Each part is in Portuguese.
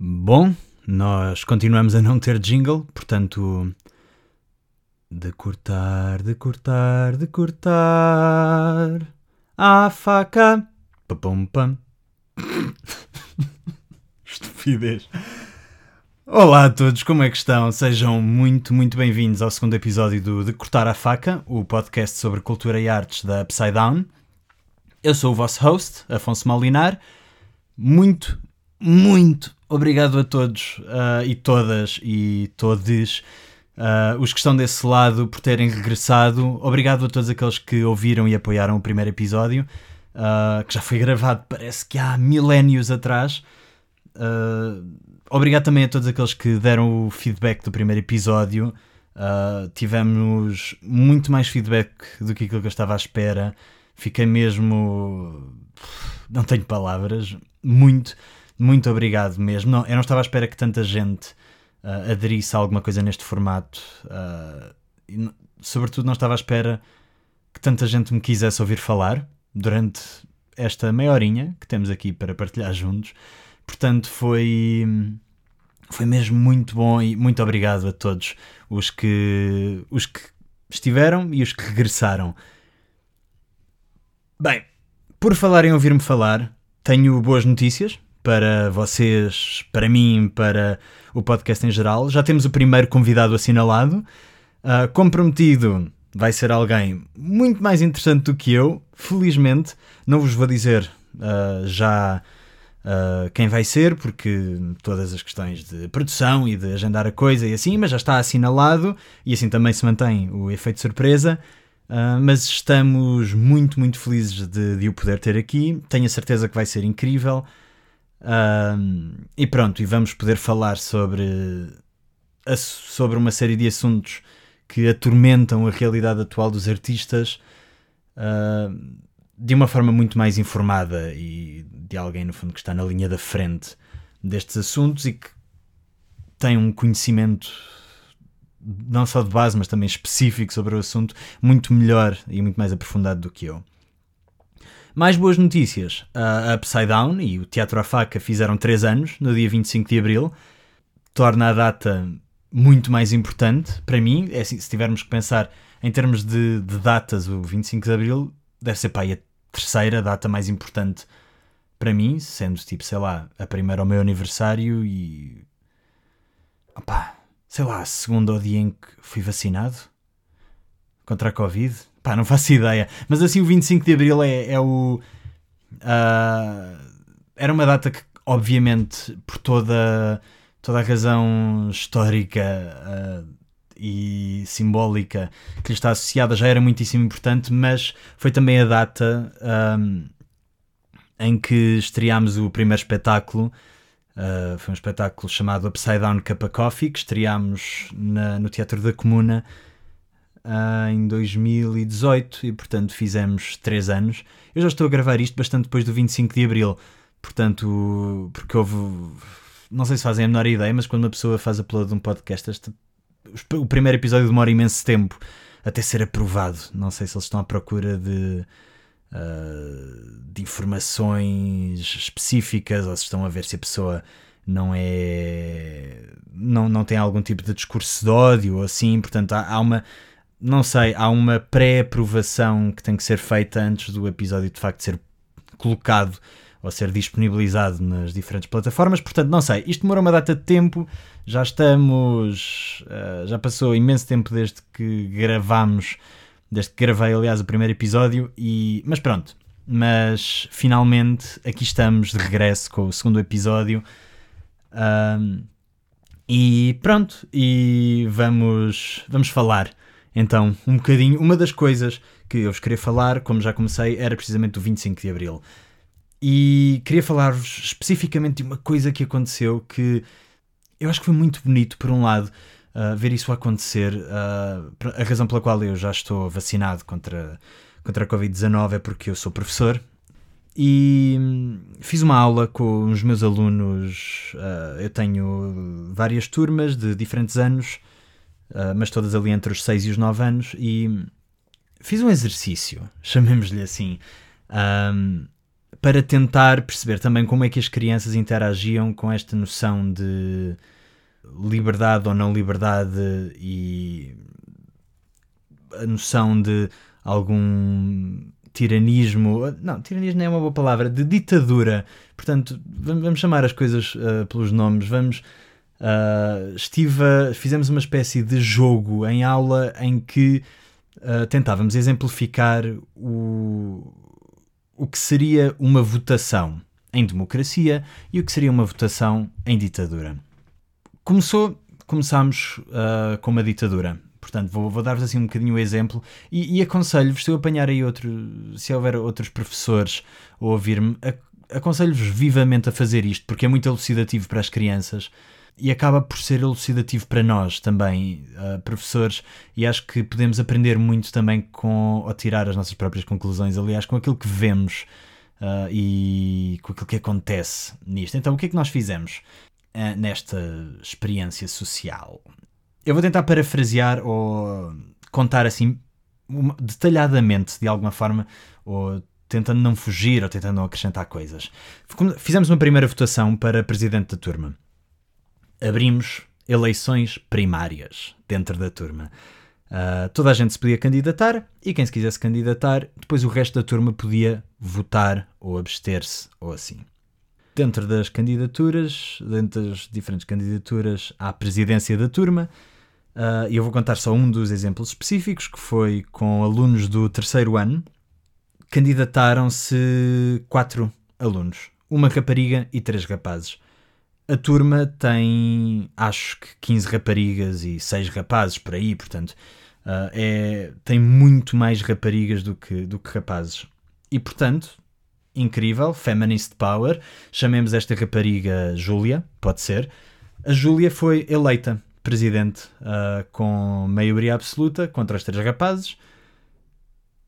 Bom, nós continuamos a não ter jingle, portanto. De cortar, de cortar, de cortar. A faca. Papum pam. Estupidez. Olá a todos, como é que estão? Sejam muito, muito bem-vindos ao segundo episódio do De Cortar a Faca, o podcast sobre cultura e artes da Upside Down. Eu sou o vosso host, Afonso Malinar. Muito, muito obrigado a todos uh, e todas e todes uh, os que estão desse lado por terem regressado. Obrigado a todos aqueles que ouviram e apoiaram o primeiro episódio, uh, que já foi gravado, parece que há milénios atrás. obrigado também a todos aqueles que deram o feedback do primeiro episódio. tivemos muito mais feedback do que aquilo que eu estava à espera. Fiquei mesmo. Não tenho palavras. Muito muito obrigado mesmo. Não, eu não estava à espera que tanta gente uh, aderisse a alguma coisa neste formato. Uh, e, sobretudo, não estava à espera que tanta gente me quisesse ouvir falar durante esta meia horinha que temos aqui para partilhar juntos. Portanto, foi, foi mesmo muito bom e muito obrigado a todos os que, os que estiveram e os que regressaram. Bem, por falar em ouvir-me falar, tenho boas notícias para vocês, para mim, para o podcast em geral. Já temos o primeiro convidado assinalado. Uh, comprometido vai ser alguém muito mais interessante do que eu, felizmente. Não vos vou dizer uh, já uh, quem vai ser, porque todas as questões de produção e de agendar a coisa e assim, mas já está assinalado e assim também se mantém o efeito surpresa. Uh, mas estamos muito, muito felizes de, de o poder ter aqui. Tenho a certeza que vai ser incrível. E pronto, e vamos poder falar sobre, sobre uma série de assuntos que atormentam a realidade atual dos artistas uh, de uma forma muito mais informada e de alguém, no fundo, que está na linha da frente destes assuntos e que tem um conhecimento não só de base, mas também específico sobre o assunto, muito melhor e muito mais aprofundado do que eu. Mais boas notícias. A Upside Down e o Teatro à Faca fizeram 3 anos, no dia 25 de Abril. Torna a data muito mais importante para mim. É assim, se tivermos que pensar em termos de, de datas, o 25 de Abril deve ser aí a terceira data mais importante para mim, sendo tipo, sei lá, a primeira ao meu aniversário e. Opá, sei lá, a segunda ao dia em que fui vacinado contra a Covid. Pá, não faço ideia. Mas assim, o 25 de Abril é, é o. Uh, era uma data que, obviamente, por toda, toda a razão histórica uh, e simbólica que lhe está associada, já era muitíssimo importante, mas foi também a data um, em que estreámos o primeiro espetáculo. Uh, foi um espetáculo chamado Upside Down Cup of Coffee, que estreámos na, no Teatro da Comuna uh, em 2018 e, portanto, fizemos 3 anos. Eu já estou a gravar isto bastante depois do 25 de Abril, portanto, porque houve. Não sei se fazem a menor ideia, mas quando uma pessoa faz upload de um podcast, este, o primeiro episódio demora imenso tempo até ser aprovado. Não sei se eles estão à procura de. Uh, de informações específicas ou se estão a ver se a pessoa não é não, não tem algum tipo de discurso de ódio ou assim, portanto há, há uma não sei, há uma pré-aprovação que tem que ser feita antes do episódio de facto ser colocado ou ser disponibilizado nas diferentes plataformas. Portanto, não sei, isto demora uma data de tempo. Já estamos. Uh, já passou imenso tempo desde que gravámos. Desde que gravei, aliás, o primeiro episódio. E, mas pronto. Mas finalmente aqui estamos de regresso com o segundo episódio. Um, e pronto. E vamos, vamos falar então, um bocadinho, uma das coisas que eu vos queria falar, como já comecei, era precisamente do 25 de Abril. E queria falar-vos especificamente de uma coisa que aconteceu que eu acho que foi muito bonito, por um lado, uh, ver isso acontecer. Uh, a razão pela qual eu já estou vacinado contra, contra a Covid-19 é porque eu sou professor e hum, fiz uma aula com os meus alunos. Uh, eu tenho várias turmas de diferentes anos uh, mas todas ali entre os 6 e os 9 anos, e fiz um exercício, chamemos-lhe assim, um, para tentar perceber também como é que as crianças interagiam com esta noção de liberdade ou não liberdade e a noção de algum tiranismo, não, tiranismo não é uma boa palavra, de ditadura. Portanto, vamos chamar as coisas uh, pelos nomes, vamos. Uh, estive, fizemos uma espécie de jogo em aula em que uh, tentávamos exemplificar o, o que seria uma votação em democracia e o que seria uma votação em ditadura. Começou, começámos uh, com uma ditadura. Portanto, vou, vou dar-vos assim um bocadinho o exemplo e, e aconselho-vos, se eu apanhar aí outro, se houver outros professores a ouvir-me, aconselho-vos vivamente a fazer isto, porque é muito elucidativo para as crianças e acaba por ser elucidativo para nós também, uh, professores, e acho que podemos aprender muito também com, ou tirar as nossas próprias conclusões, aliás, com aquilo que vemos uh, e com aquilo que acontece nisto. Então, o que é que nós fizemos? uh, nesta experiência social. Eu vou tentar parafrasear ou contar assim detalhadamente, de alguma forma, ou tentando não fugir ou tentando não acrescentar coisas. Fizemos uma primeira votação para presidente da turma. Abrimos eleições primárias dentro da turma. Uh, toda a gente se podia candidatar e quem se quisesse candidatar, depois o resto da turma podia votar ou abster-se ou assim dentro das candidaturas, dentro das diferentes candidaturas à presidência da turma, uh, eu vou contar só um dos exemplos específicos, que foi com alunos do terceiro ano. Candidataram-se quatro alunos, uma rapariga e três rapazes. A turma tem, acho que 15 raparigas e 6 rapazes por aí, portanto, uh, é, tem muito mais raparigas do que, do que rapazes. E, portanto, incrível, feminist power. Chamemos esta rapariga Júlia, pode ser. A Júlia foi eleita presidente uh, com maioria absoluta contra os três rapazes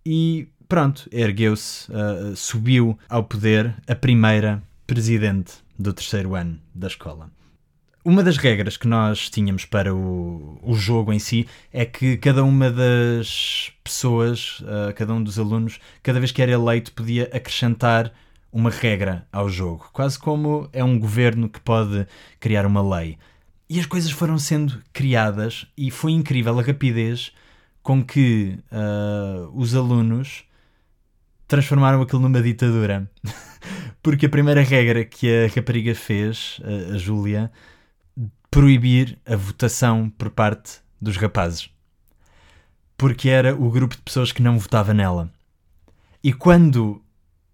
e pronto, ergueu-se, uh, subiu ao poder a primeira presidente do terceiro ano da escola. Uma das regras que nós tínhamos para o, o jogo em si é que cada uma das pessoas, uh, cada um dos alunos, cada vez que era eleito, podia acrescentar uma regra ao jogo. Quase como é um governo que pode criar uma lei. E as coisas foram sendo criadas e foi incrível a rapidez com que uh, os alunos transformaram aquilo numa ditadura. Porque a primeira regra que a rapariga fez, a, a Júlia, proibir a votação por parte dos rapazes. Porque era o grupo de pessoas que não votava nela. E quando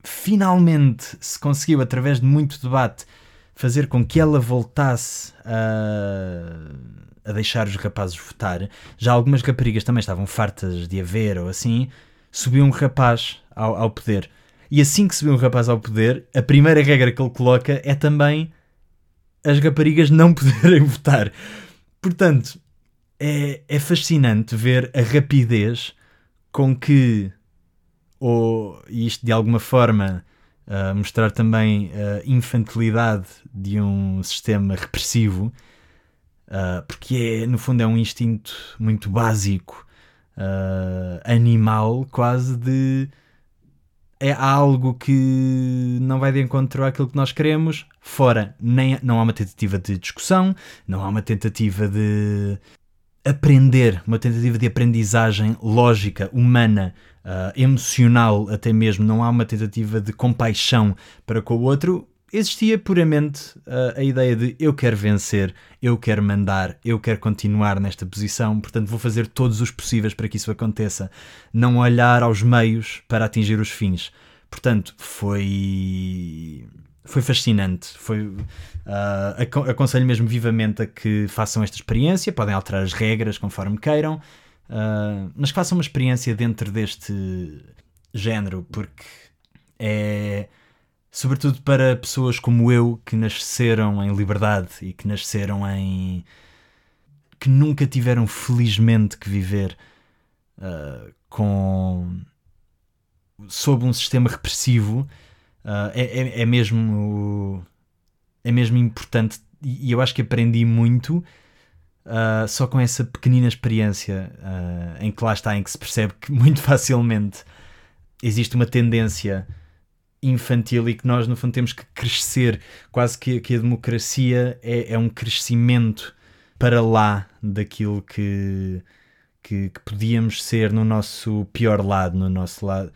finalmente se conseguiu, através de muito debate, fazer com que ela voltasse a, a deixar os rapazes votar, já algumas raparigas também estavam fartas de haver ou assim, subiu um rapaz ao, ao poder. E assim que subiu um rapaz ao poder, a primeira regra que ele coloca é também as raparigas não poderem votar. Portanto, é, é fascinante ver a rapidez com que, ou isto de alguma forma, uh, mostrar também a infantilidade de um sistema repressivo, uh, porque é, no fundo é um instinto muito básico, uh, animal, quase de é algo que não vai de encontro àquilo que nós queremos, fora, nem, não há uma tentativa de discussão, não há uma tentativa de aprender, uma tentativa de aprendizagem lógica, humana, uh, emocional até mesmo, não há uma tentativa de compaixão para com o outro, existia puramente uh, a ideia de eu quero vencer, eu quero mandar, eu quero continuar nesta posição, portanto vou fazer todos os possíveis para que isso aconteça. Não olhar aos meios para atingir os fins. Portanto, foi. Foi fascinante. Foi, uh, aconselho mesmo vivamente a que façam esta experiência. Podem alterar as regras conforme queiram, uh, mas que façam uma experiência dentro deste género, porque é sobretudo para pessoas como eu que nasceram em liberdade e que nasceram em. que nunca tiveram felizmente que viver uh, com. sob um sistema repressivo, uh, é, é, mesmo. é mesmo importante e eu acho que aprendi muito. Uh, só com essa pequenina experiência em que lá está, em que se percebe que muito facilmente existe uma tendência infantil e que nós, no fundo, temos que crescer. Quase que, que a democracia é, é um crescimento para lá daquilo que, que, que, podíamos ser no nosso pior lado, no nosso lado.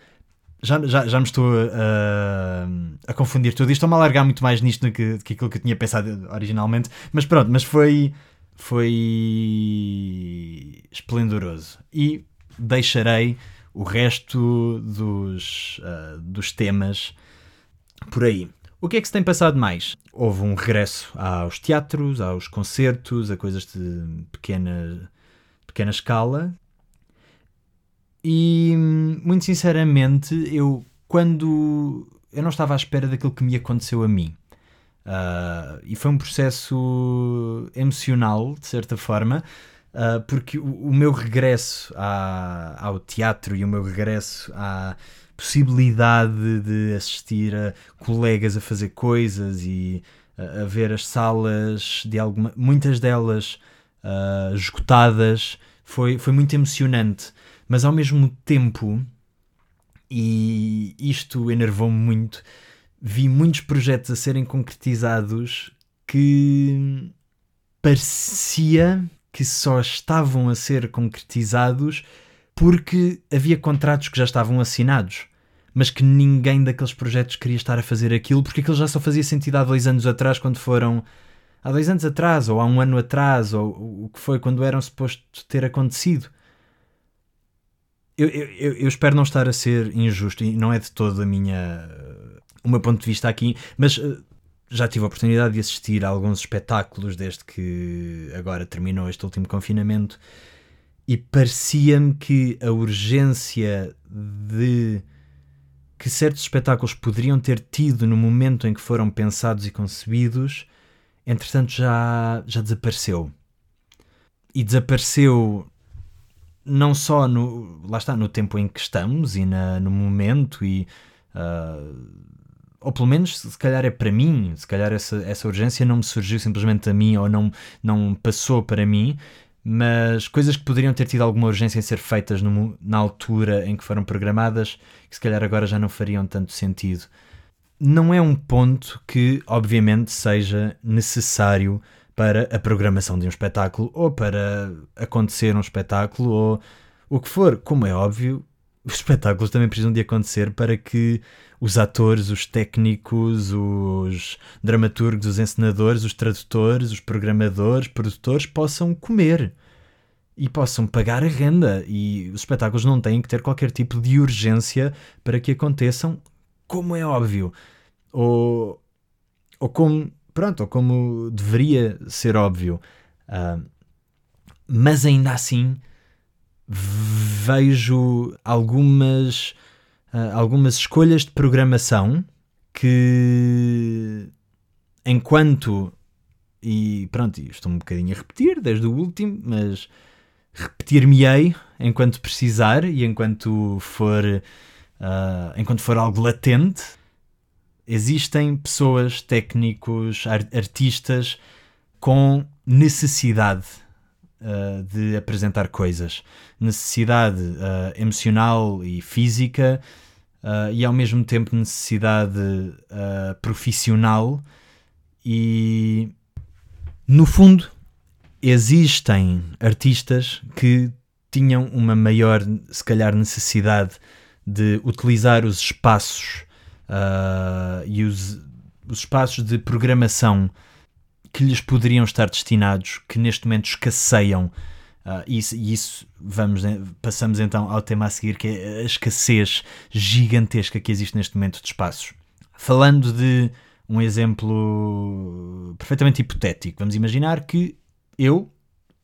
Já, já, já me estou a, a confundir tudo. Estou-me a alargar muito mais nisto do que, do que aquilo que eu tinha pensado originalmente. Mas pronto, mas foi, foi esplendoroso. E deixarei o resto dos, uh, dos temas por aí. O que é que se tem passado mais? Houve um regresso aos teatros, aos concertos, a coisas de pequena, pequena escala. E, muito sinceramente, eu, quando. Eu não estava à espera daquilo que me aconteceu a mim. Uh, e foi um processo emocional, de certa forma, uh, porque o, o, meu regresso à, ao teatro e o meu regresso à possibilidade de assistir a colegas a fazer coisas e a, a ver as salas de alguma, muitas delas uh, esgotadas foi, foi muito emocionante, mas ao mesmo tempo, e isto enervou-me muito, vi muitos projetos a serem concretizados que parecia que só estavam a ser concretizados porque havia contratos que já estavam assinados, mas que ninguém daqueles projetos queria estar a fazer aquilo porque aquilo já só fazia sentido há dois anos atrás, quando foram. Há dois anos atrás, ou há um ano atrás, ou o que foi quando eram suposto ter acontecido. Eu, eu, eu espero não estar a ser injusto e não é de todo a minha, o meu ponto de vista aqui, mas uh, já tive a oportunidade de assistir a alguns espetáculos desde que agora terminou este último confinamento e parecia-me que a urgência de que certos espetáculos poderiam ter tido no momento em que foram pensados e concebidos, entretanto já, já desapareceu. E desapareceu não só no, lá está, no tempo em que estamos e na, no momento e uh, ou pelo menos se calhar é para mim, se calhar essa, essa urgência não me surgiu simplesmente a mim ou não, não passou para mim, mas coisas que poderiam ter tido alguma urgência em ser feitas no, na altura em que foram programadas, que se calhar agora já não fariam tanto sentido. Não é um ponto que, obviamente, seja necessário para a programação de um espetáculo ou para acontecer um espetáculo ou o que for. Como é óbvio, os espetáculos também precisam de acontecer para que os atores, os técnicos, os dramaturgos, os encenadores, os tradutores, os programadores, produtores possam comer e possam pagar a renda. E os espetáculos não têm que ter qualquer tipo de urgência para que aconteçam, como é óbvio. Ou, ou como. Pronto, ou como deveria ser óbvio. Uh, mas ainda assim vejo algumas, uh, algumas escolhas de programação que, enquanto. E pronto, estou um bocadinho a repetir desde o último, mas repetir-me-ei enquanto precisar e enquanto for, uh, enquanto for algo latente. Existem pessoas, técnicos, artistas com necessidade uh, de apresentar coisas. Necessidade uh, emocional e física uh, e ao mesmo tempo necessidade profissional e no fundo existem artistas que tinham uma maior, se calhar, necessidade de utilizar os espaços uh, e os, os espaços de programação que lhes poderiam estar destinados, que neste momento escasseiam. Uh, e isso, isso vamos, passamos então ao tema a seguir, que é a escassez gigantesca que existe neste momento de espaços. Falando de um exemplo perfeitamente hipotético, vamos imaginar que eu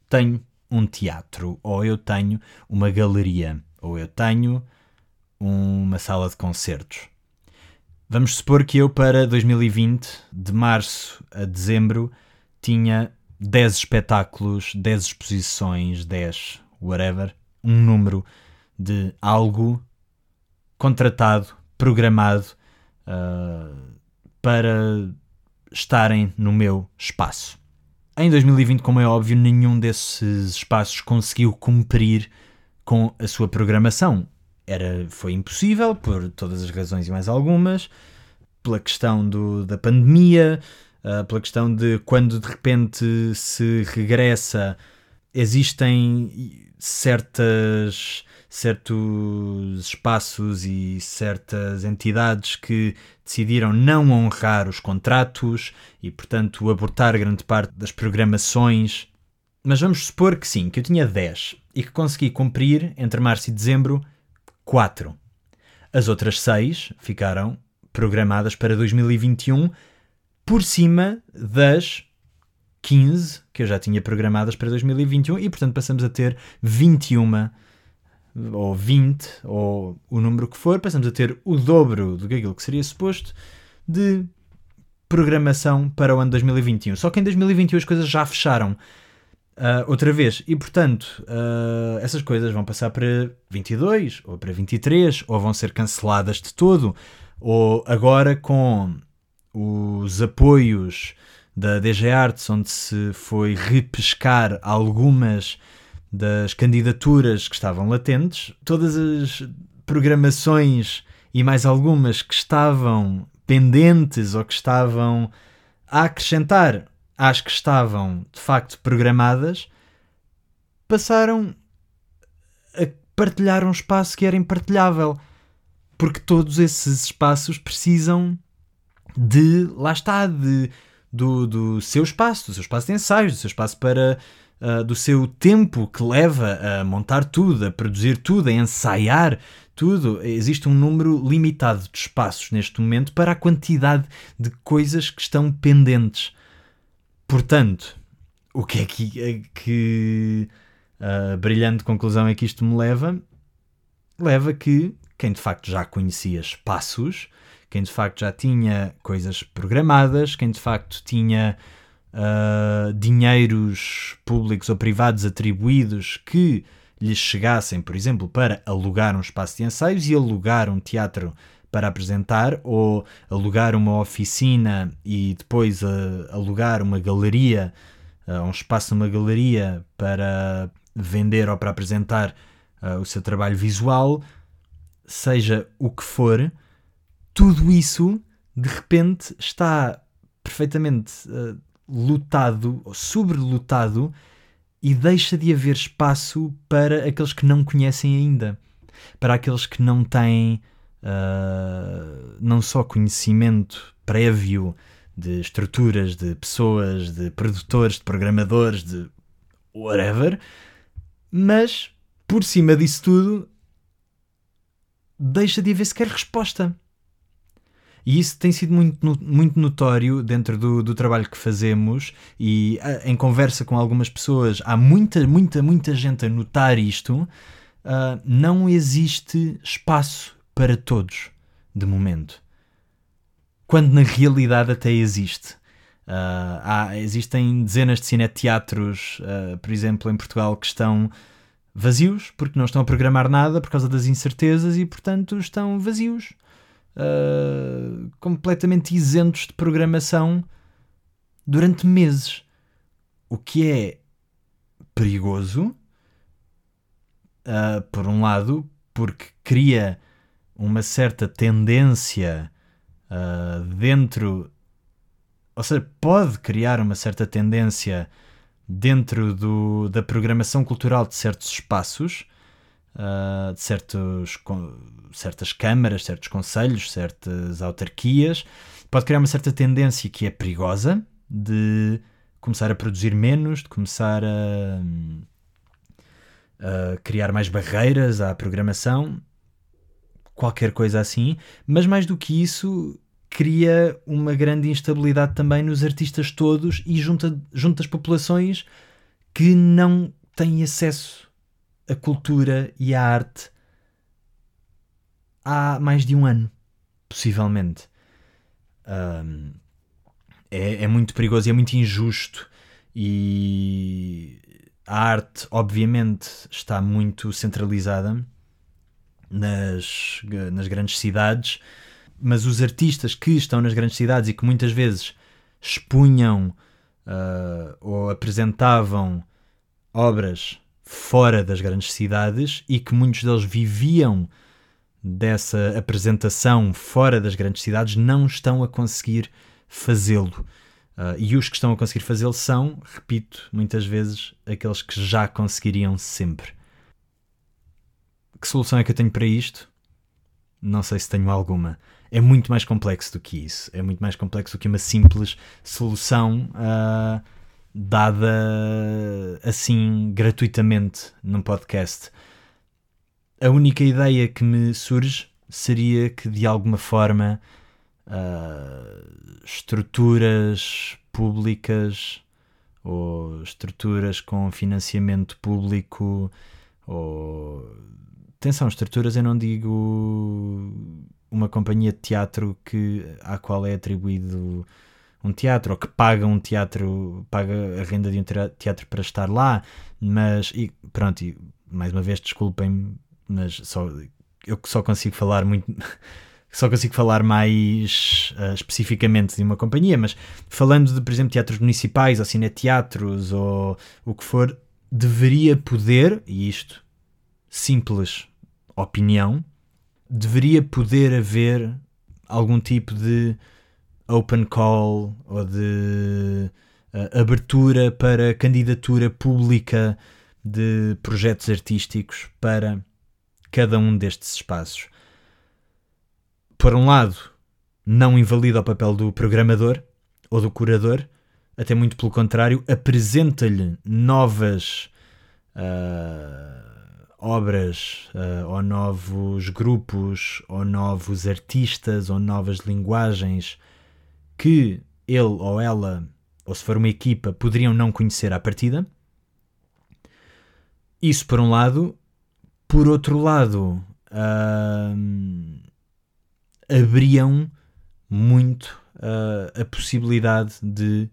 tenho um teatro, ou eu tenho uma galeria, ou eu tenho uma sala de concertos. Vamos supor que eu, para 2020, de março a dezembro, tinha 10 espetáculos, 10 exposições, 10, whatever, um número de algo contratado, programado uh, para estarem no meu espaço. Em 2020, como é óbvio, nenhum desses espaços conseguiu cumprir com a sua programação. Era, foi impossível, por todas as razões e mais algumas, pela questão do, da pandemia, uh, pela questão de quando de repente se regressa, existem certas certos espaços e certas entidades que decidiram não honrar os contratos e, portanto, abortar grande parte das programações. Mas vamos supor que sim, que eu tinha 10 e que consegui cumprir entre março e dezembro 4. As outras 6 ficaram programadas para 2021 por cima das 15 que eu já tinha programadas para 2021 e, portanto, passamos a ter 21 ou 20, ou o número que for, passamos a ter o dobro do que aquilo que seria suposto de programação para o ano 2021. Só que em 2021 as coisas já fecharam uh, outra vez e, portanto, uh, essas coisas vão passar para 22 ou para 23 ou vão ser canceladas de todo. Ou agora com os apoios da DG Arts, onde se foi repescar algumas das candidaturas que estavam latentes, todas as programações e mais algumas que estavam pendentes ou que estavam a acrescentar às que estavam de facto programadas, passaram a partilhar um espaço que era impartilhável. Porque todos esses espaços precisam de, lá está, de, do, do seu espaço, do seu espaço de ensaios, do seu espaço para uh, do seu tempo que leva a montar tudo, a produzir tudo, a ensaiar tudo. Existe um número limitado de espaços neste momento para a quantidade de coisas que estão pendentes. Portanto, o que é que, é que a brilhante conclusão é que isto me leva? Leva que quem de facto já conhecia espaços, quem de facto já tinha coisas programadas, quem de facto tinha uh, dinheiros públicos ou privados atribuídos que lhes chegassem, por exemplo, para alugar um espaço de ensaios e alugar um teatro para apresentar, ou alugar uma oficina e depois uh, alugar uma galeria, uh, um espaço numa galeria para vender ou para apresentar uh, o seu trabalho visual, seja o que for, tudo isso de repente está perfeitamente uh, lutado, sobrelotado, e deixa de haver espaço para aqueles que não conhecem ainda, para aqueles que não têm uh, não só conhecimento prévio de estruturas, de pessoas, de produtores, de programadores, de whatever, mas por cima disso tudo deixa de haver sequer resposta. E isso tem sido muito, muito notório dentro do, do trabalho que fazemos e em conversa com algumas pessoas, há muita, muita, muita gente a notar isto. Uh, não existe espaço para todos, de momento. Quando na realidade até existe. Uh, há, existem dezenas de cineteatros, uh, por exemplo, em Portugal, que estão vazios porque não estão a programar nada por causa das incertezas e, portanto, estão vazios uh, completamente isentos de programação durante meses. O que é perigoso, uh, por um lado, porque cria uma certa tendência uh, dentro. Ou seja, pode criar uma certa tendência dentro do, da programação cultural de certos espaços uh, de certos, certas câmaras, certos conselhos, certas autarquias, pode criar uma certa tendência que é perigosa de começar a produzir menos, de começar a, a criar mais barreiras à programação, qualquer coisa assim, mas mais do que isso, cria uma grande instabilidade também nos artistas todos e junta, junta as populações que não têm acesso a cultura e a arte há mais de um ano, possivelmente. Um, é, é muito perigoso e é muito injusto. E a arte, obviamente, está muito centralizada nas, nas grandes cidades, mas os artistas que estão nas grandes cidades e que muitas vezes expunham uh, ou apresentavam obras fora das grandes cidades e que muitos deles viviam dessa apresentação fora das grandes cidades não estão a conseguir fazê-lo. Uh, e os que estão a conseguir fazê-lo são, repito, muitas vezes, aqueles que já conseguiriam sempre. Que solução é que eu tenho para isto? Não sei se tenho alguma. É muito mais complexo do que isso. É muito mais complexo do que uma simples solução uh, dada assim gratuitamente num podcast. A única ideia que me surge seria que de alguma forma uh, estruturas públicas ou estruturas com financiamento público ou atenção, estruturas eu não digo uma companhia de teatro que, à qual é atribuído um teatro ou que paga um teatro, paga a renda de um teatro para estar lá, mas e, pronto, e, mais uma vez desculpem-me, mas só, eu só consigo falar muito só consigo falar mais uh, especificamente de uma companhia, mas falando de, por exemplo, teatros municipais ou cineteatros ou o que for, deveria poder, e isto simples opinião, deveria poder haver algum tipo de open call ou de uh, abertura para candidatura pública de projetos artísticos para cada um destes espaços. Por um lado, não invalida o papel do programador ou do curador, até muito pelo contrário, apresenta-lhe novas uh, obras, uh, ou novos grupos, ou novos artistas, ou novas linguagens que ele ou ela, ou se for uma equipa, poderiam não conhecer à partida. Isso por um lado. Por outro lado, uh, abriam muito uh, a possibilidade de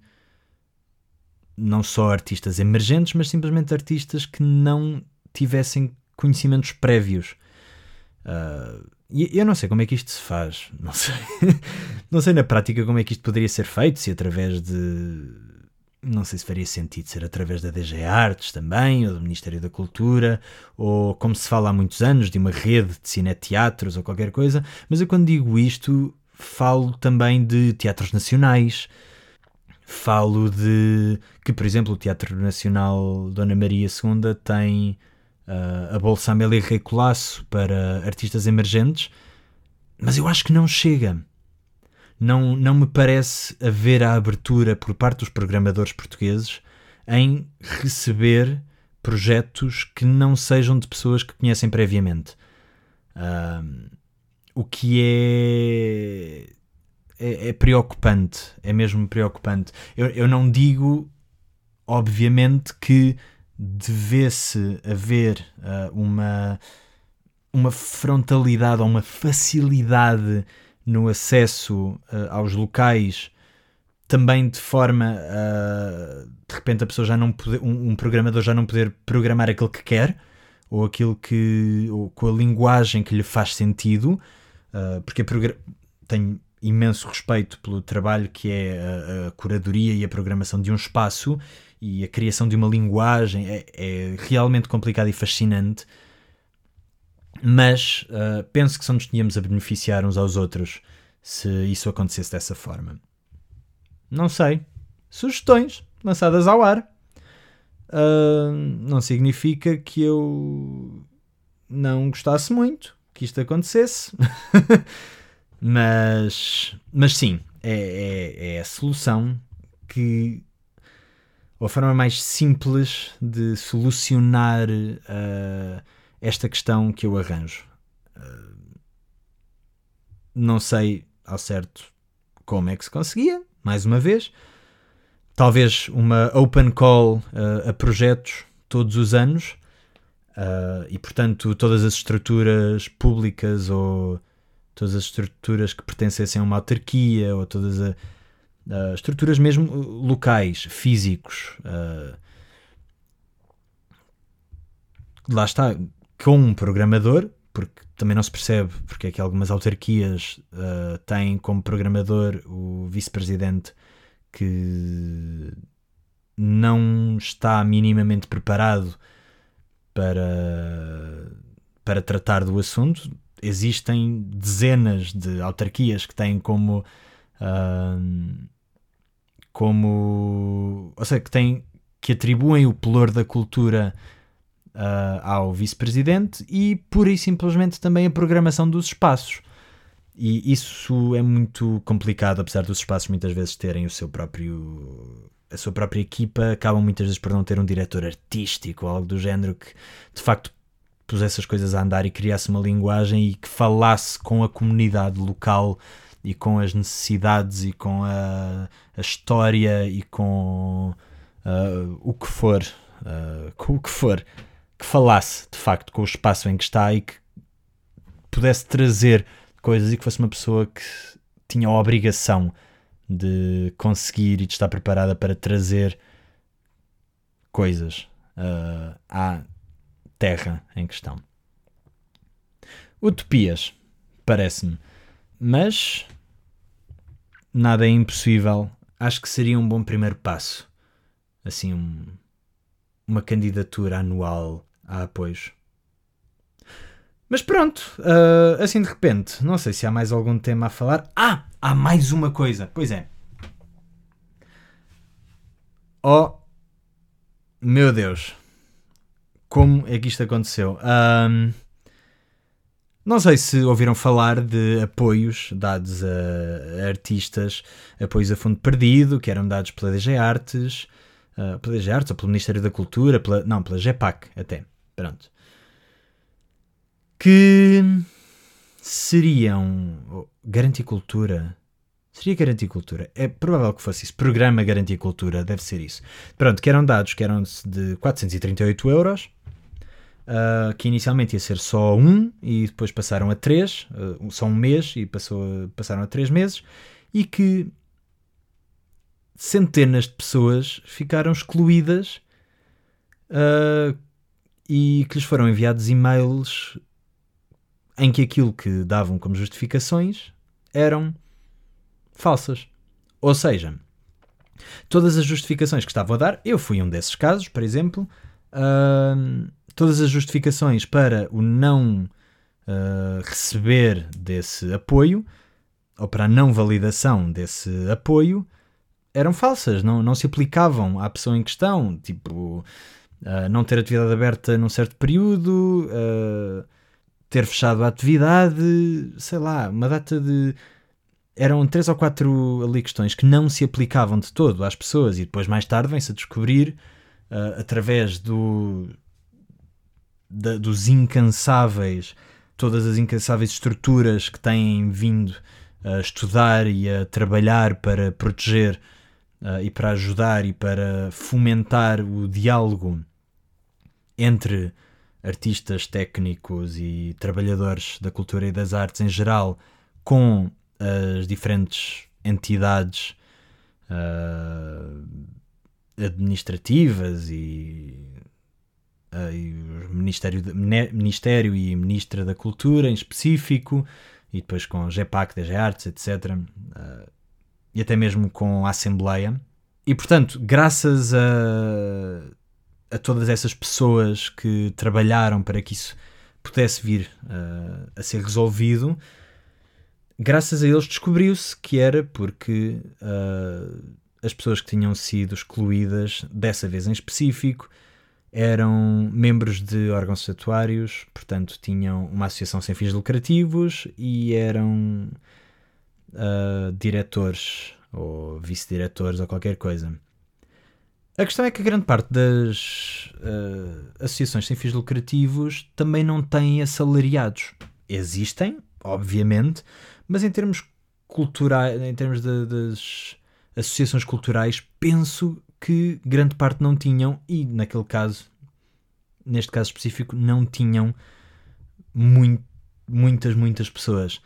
não só artistas emergentes, mas simplesmente artistas que não tivessem conhecimentos prévios. Uh, e eu não sei como é que isto se faz, não sei. não sei na prática como é que isto poderia ser feito, se através de não sei se faria sentido ser através da DG Artes também, ou do Ministério da Cultura, ou como se fala há muitos anos, de uma rede de cineteatros ou qualquer coisa, mas eu quando digo isto falo também de teatros nacionais, falo de que, por exemplo, o Teatro Nacional Dona Maria II tem uh, a Bolsa Amélia Rei Colasso para artistas emergentes, mas eu acho que não chega não, não me parece haver a abertura por parte dos programadores portugueses em receber projetos que não sejam de pessoas que conhecem previamente. Um, o que é, é, é, preocupante, é mesmo preocupante. Eu, eu não digo, obviamente, que devesse haver uh, uma, uma frontalidade ou uma facilidade no acesso uh, aos locais também de forma a de repente a pessoa já não poder, um, um, programador já não poder programar aquilo que quer ou aquilo que ou com a linguagem que lhe faz sentido uh, porque tenho imenso respeito pelo trabalho que é a, a, curadoria e a programação de um espaço e a criação de uma linguagem é, é realmente complicado e fascinante mas uh, penso que só nos tínhamos a beneficiar uns aos outros se isso acontecesse dessa forma. Não sei. Sugestões lançadas ao ar. Uh, não significa que eu não gostasse muito que isto acontecesse. mas, mas sim, é, é, é, a solução que. Ou a forma mais simples de solucionar uh, esta questão que eu arranjo. Uh, não sei ao certo como é que se conseguia, mais uma vez. Talvez uma open call uh, a projetos todos os anos uh, e, portanto, todas as estruturas públicas ou todas as estruturas que pertencessem a uma autarquia ou todas as uh, estruturas mesmo locais, físicos. lá está, com um programador, porque também não se percebe porque é que algumas autarquias uh, têm como programador o vice-presidente que não está minimamente preparado para, para tratar do assunto. Existem dezenas de autarquias que têm como. Uh, como. Ou seja, que têm. que atribuem o pelour da cultura uh, ao vice-presidente e pura e simplesmente também a programação dos espaços. E isso é muito complicado, apesar dos espaços muitas vezes terem o seu próprio. a sua própria equipa, acabam muitas vezes por não ter um diretor artístico ou algo do género que de facto pusesse as coisas a andar e criasse uma linguagem e que falasse com a comunidade local e com as necessidades e com a, a história e com uh, o que for, uh, com o que for, que falasse de facto com o espaço em que está e que pudesse trazer coisas e que fosse uma pessoa que tinha a obrigação de conseguir e de estar preparada para trazer coisas uh, à terra em questão. Utopias, parece-me. Mas nada é impossível. Acho que seria um bom primeiro passo. Assim, um, uma candidatura anual a apoios. Mas pronto, uh, assim de repente, não sei se há mais algum tema a falar. Ah, há mais uma coisa. Pois é. Oh, meu Deus. Como é que isto aconteceu? Um, não sei se ouviram falar de apoios dados a artistas, apoios a fundo perdido, que eram dados pela DG Artes, uh, pela DG Artes ou pelo Ministério da Cultura, pela, não, pela GEPAC até. Pronto que seriam oh, Garanticultura. Seria Garanticultura. É provável que fosse isso. Programa Garanticultura, deve ser isso. Pronto, que eram dados que eram de 438 euros, uh, que inicialmente ia ser só um e depois passaram a três, uh, só um mês e passou, passaram a três meses, e que centenas de pessoas ficaram excluídas uh, e que lhes foram enviados e-mails em que aquilo que davam como justificações eram falsas. Ou seja, todas as justificações que estavam a dar, eu fui um desses casos, por exemplo, todas as justificações para o não uh, receber desse apoio, ou para a não validação desse apoio, eram falsas, não, não se aplicavam à pessoa em questão, tipo, uh, não ter atividade aberta num certo período, uh, ter fechado a atividade, sei lá, uma data de. Eram três ou quatro ali questões que não se aplicavam de todo às pessoas e depois mais tarde vem-se a descobrir uh, através do, da, dos incansáveis, todas as incansáveis estruturas que têm vindo a estudar e a trabalhar para proteger uh, e para ajudar e para fomentar o diálogo entre artistas, técnicos e trabalhadores da cultura e das artes em geral com as diferentes entidades uh, administrativas e, uh, e o Ministério, Ministério e Ministra da Cultura em específico, e depois com GEPAC, DG Artes, etc. Ah, e até mesmo com a Assembleia. E portanto, graças a a todas essas pessoas que trabalharam para que isso pudesse vir uh, a ser resolvido, graças a eles descobriu-se que era porque uh, as pessoas que tinham sido excluídas, dessa vez em específico, eram membros de órgãos estatuários, portanto tinham uma associação sem fins lucrativos e eram uh, diretores ou vice-diretores ou qualquer coisa. A questão é que a grande parte das uh, associações sem fins lucrativos também não têm assalariados. Existem, obviamente, mas em termos culturais, em termos de, das associações culturais, penso que grande parte não tinham, e naquele caso, neste caso específico, não tinham muito, muitas, muitas pessoas.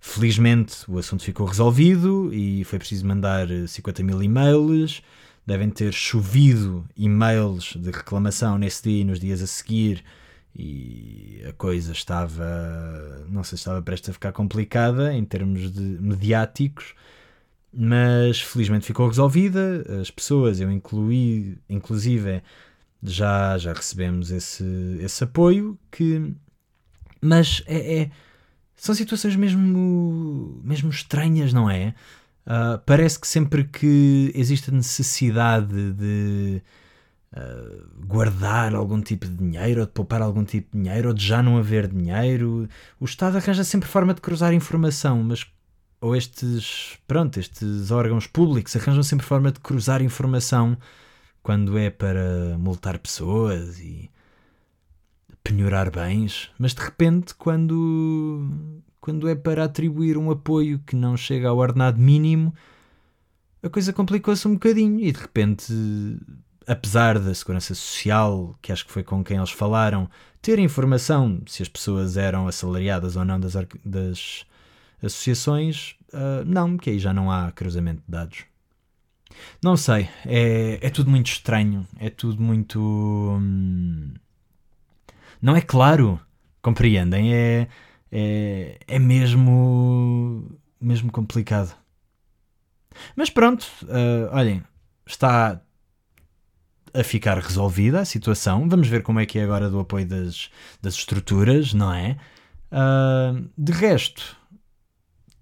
Felizmente o assunto ficou resolvido e foi preciso mandar 50 mil e-mails devem ter chovido e-mails de reclamação nesse dia e nos dias a seguir e a coisa estava, não sei se estava prestes a ficar complicada em termos de mediáticos, mas felizmente ficou resolvida. As pessoas, eu incluí, inclusive, já, já recebemos esse, esse apoio que Mas é, é, são situações mesmo, mesmo estranhas, não é? Uh, parece que sempre que existe a necessidade de uh, guardar algum tipo de dinheiro, ou de poupar algum tipo de dinheiro, ou de já não haver dinheiro, o Estado arranja sempre forma de cruzar informação, mas ou estes, pronto, estes órgãos públicos arranjam sempre forma de cruzar informação quando é para multar pessoas e penhorar bens, mas de repente quando quando é para atribuir um apoio que não chega ao ordenado mínimo, a coisa complicou-se um bocadinho e de repente, apesar da segurança social, que acho que foi com quem eles falaram, ter informação se as pessoas eram assalariadas ou não das, das associações, uh, não, que aí já não há cruzamento de dados. Não sei, é, é tudo muito estranho, é tudo muito. Hum, não é claro, compreendem? É é, é mesmo, mesmo complicado. Mas pronto, uh, olhem, está a ficar resolvida a situação. Vamos ver como é que é agora do apoio das, das estruturas, não é? Uh, de resto,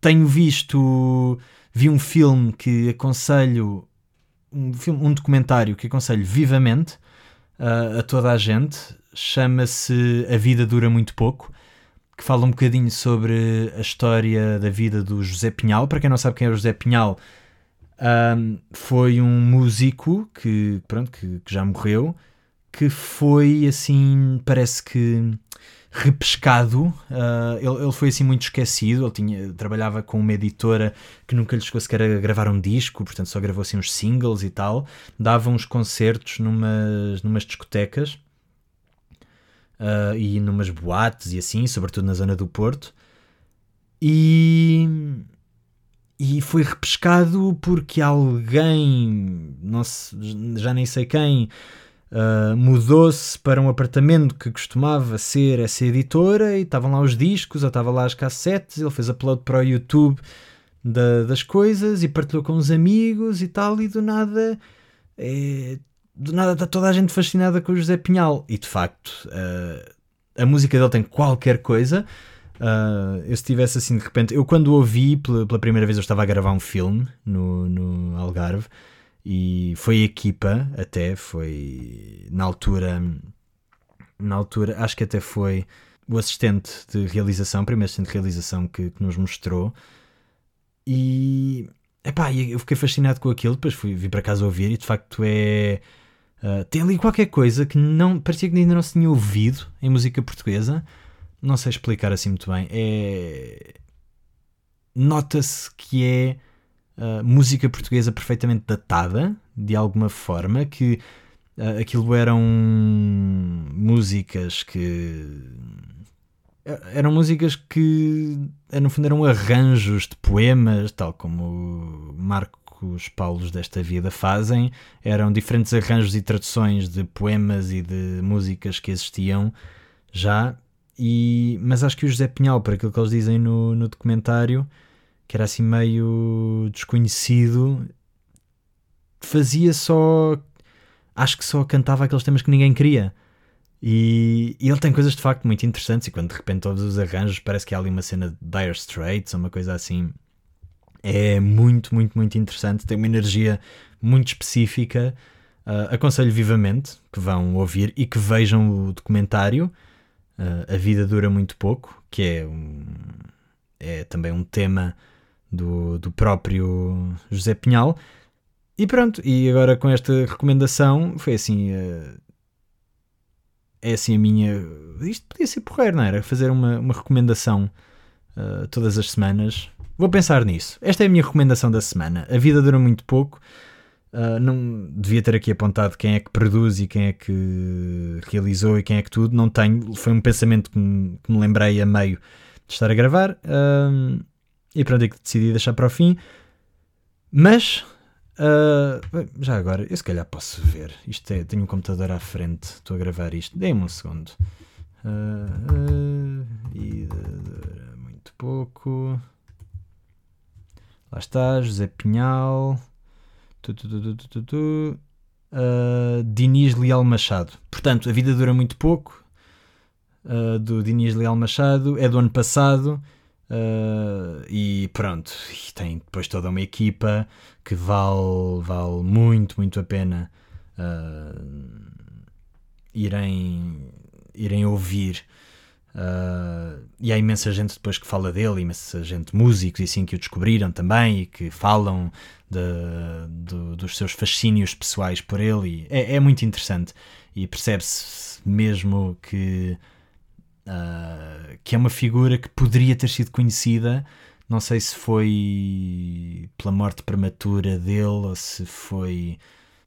tenho visto. Vi um filme que aconselho. Um, filme, um documentário que aconselho vivamente uh, a toda a gente. Chama-se A Vida Dura Muito Pouco que fala um bocadinho sobre a história da vida do José Pinhal. Para quem não sabe quem é o José Pinhal, um, foi um músico que, pronto, que, que, já morreu, que foi assim, parece que repescado. Uh, ele, ele, foi assim muito esquecido. Ele tinha, trabalhava com uma editora que nunca lhe chegou sequer a gravar um disco, portanto só gravou assim uns singles e tal. Dava uns concertos numas, numas discotecas uh, e numas boates e assim, sobretudo na zona do Porto. E, e foi repescado porque alguém, não se, já nem sei quem, uh, mudou-se para um apartamento que costumava ser essa editora e estavam lá os discos, ou estavam lá as cassetes, ele fez upload para o YouTube da, das coisas e partilhou com os amigos e tal, e do nada é, do nada está toda a gente fascinada com o José Pinhal. E de facto, uh, a música dele tem qualquer coisa. Uh, eu se tivesse assim de repente, eu quando ouvi pela, pela, primeira vez, eu estava a gravar um filme no, no Algarve e foi equipa, até foi na altura, na altura, acho que até foi o assistente de realização, primeiro assistente de realização que, que nos mostrou. E epá, eu fiquei fascinado com aquilo. Depois fui, vim para casa ouvir e de facto é Uh, tem ali qualquer coisa que não parecia que ainda não se tinha ouvido em música portuguesa. Não sei explicar assim muito bem. É... Nota-se que é uh, música portuguesa perfeitamente datada, de alguma forma, que uh, aquilo eram músicas que. Eram músicas que, no fundo, eram arranjos de poemas, tal como Marco os Paulos desta vida fazem eram diferentes arranjos e traduções de poemas e de músicas que existiam já. E, mas acho que o José Pinhal, por aquilo que eles dizem no, no documentário, que era assim meio desconhecido, fazia só. Acho que só cantava aqueles temas que ninguém queria. E, e, ele tem coisas de facto muito interessantes. E quando de repente todos os arranjos, parece que há ali uma cena de Dire Straits ou uma coisa assim é muito, muito, muito interessante. Tem uma energia muito específica. Uh, aconselho vivamente que vão ouvir e que vejam o documentário uh, A Vida Dura Muito Pouco, que é, um, é também um tema do, do próprio José Pinhal. E pronto, e agora com esta recomendação foi assim. Uh, é assim a minha. Isto podia ser porreiro, não era? Fazer uma, uma recomendação todas as semanas Vou pensar nisso. Esta é a minha recomendação da semana. A vida dura muito pouco. Uh, não devia ter aqui apontado quem é que produz e quem é que realizou e quem é que tudo. Não tenho. Foi um pensamento que me, que me lembrei a meio de estar a gravar. Uh, e pronto, é que decidi deixar para o fim. Mas Uh, já agora, eu se calhar posso ver. Isto é, tenho um computador à frente, estou a gravar isto. Dê-me um segundo. Uh, uh, e dura muito pouco. Lá está, José Pinhal. Tu, tu, tu, uh, Diniz Leal Machado. Portanto, a vida dura muito pouco. do Diniz Leal Machado, é do ano passado. Uh, e pronto, e tem depois toda uma equipa que vale, vale muito, muito a pena uh, irem, irem ouvir. Uh, e há imensa gente depois que fala dele, imensa gente, músicos e assim que o descobriram também e que falam de, de, dos seus fascínios pessoais por ele. É, é, muito interessante e percebe-se mesmo que, uh, que é uma figura que poderia ter sido conhecida. Não sei se foi pela morte prematura dele ou se foi,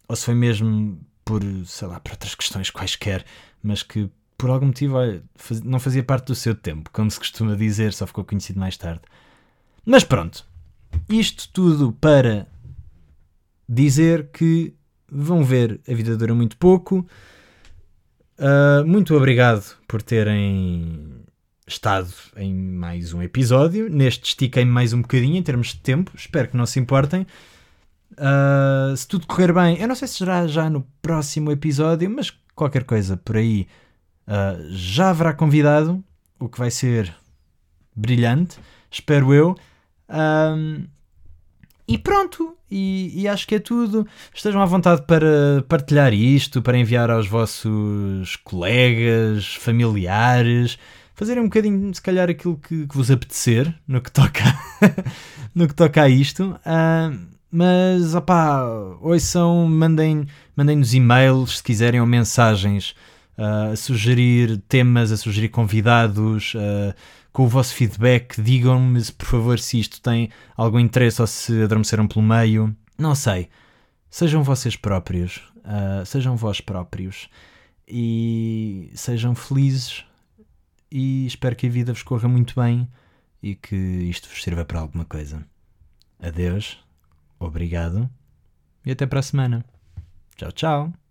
ou se foi mesmo por, sei lá, por outras questões quaisquer, mas que por algum motivo olha, não fazia parte do seu tempo, como se costuma dizer, só ficou conhecido mais tarde. Mas pronto, isto tudo para dizer que vão ver A Vida Dura Muito Pouco. Uh, muito obrigado por terem estado em mais um episódio. Neste estiquei-me mais um bocadinho em termos de tempo, espero que não se importem. Uh, se tudo correr bem, eu não sei se será já no próximo episódio, mas qualquer coisa por aí uh, já haverá convidado, o que vai ser brilhante, espero eu. E pronto, e, e, acho que é tudo. Estejam à vontade para partilhar isto, para enviar aos vossos colegas, familiares, fazerem um bocadinho, se calhar, aquilo que, que vos apetecer no que toca, no que toca a isto. Uh, mas, opá, ouçam, mandem, mandem-nos e-mails se quiserem ou mensagens uh, a sugerir temas, a sugerir convidados, uh, com o vosso feedback. Digam-me, por favor, se isto tem algum interesse ou se adormeceram pelo meio. Não sei. Sejam vocês próprios, uh, sejam vós próprios e sejam felizes. E espero que a vida vos corra muito bem e que isto vos sirva para alguma coisa. Adeus. Obrigado e até para a semana. Tchau, tchau.